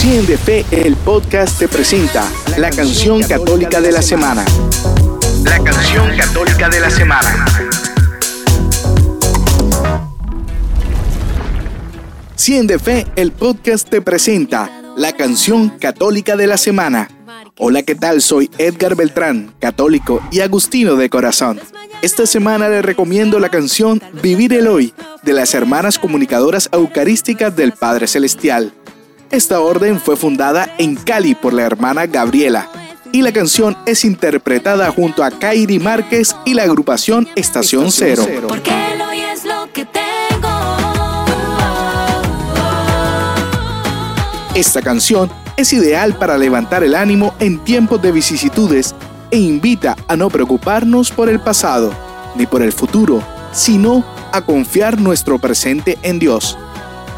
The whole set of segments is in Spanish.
Cien de Fe, el podcast te presenta la canción católica de la semana. La canción católica de la semana. Cien de Fe, el podcast te presenta la canción católica de la semana. Hola, ¿qué tal? Soy Edgar Beltrán, católico y agustino de corazón. Esta semana les recomiendo la canción Vivir el Hoy de las hermanas comunicadoras eucarísticas del Padre Celestial. Esta orden fue fundada en Cali por la hermana Gabriela y la canción es interpretada junto a Kairi Márquez y la agrupación Estación Cero. Esta canción es ideal para levantar el ánimo en tiempos de vicisitudes e invita a no preocuparnos por el pasado ni por el futuro, sino a confiar nuestro presente en Dios.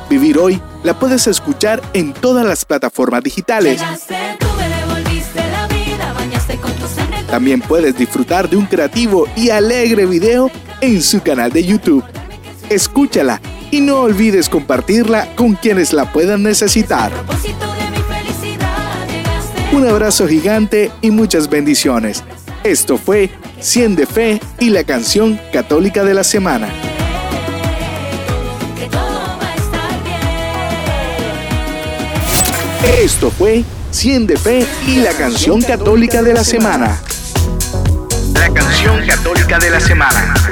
Vivir hoy la puedes escuchar en todas las plataformas digitales. También puedes disfrutar de un creativo y alegre video en su canal de YouTube. Escúchala y no olvides compartirla con quienes la puedan necesitar. Un abrazo gigante y muchas bendiciones. Esto fue Cien de Fe y la canción católica de la semana. Esto fue Cien de Fe y la canción católica de la semana. La canción católica de la semana.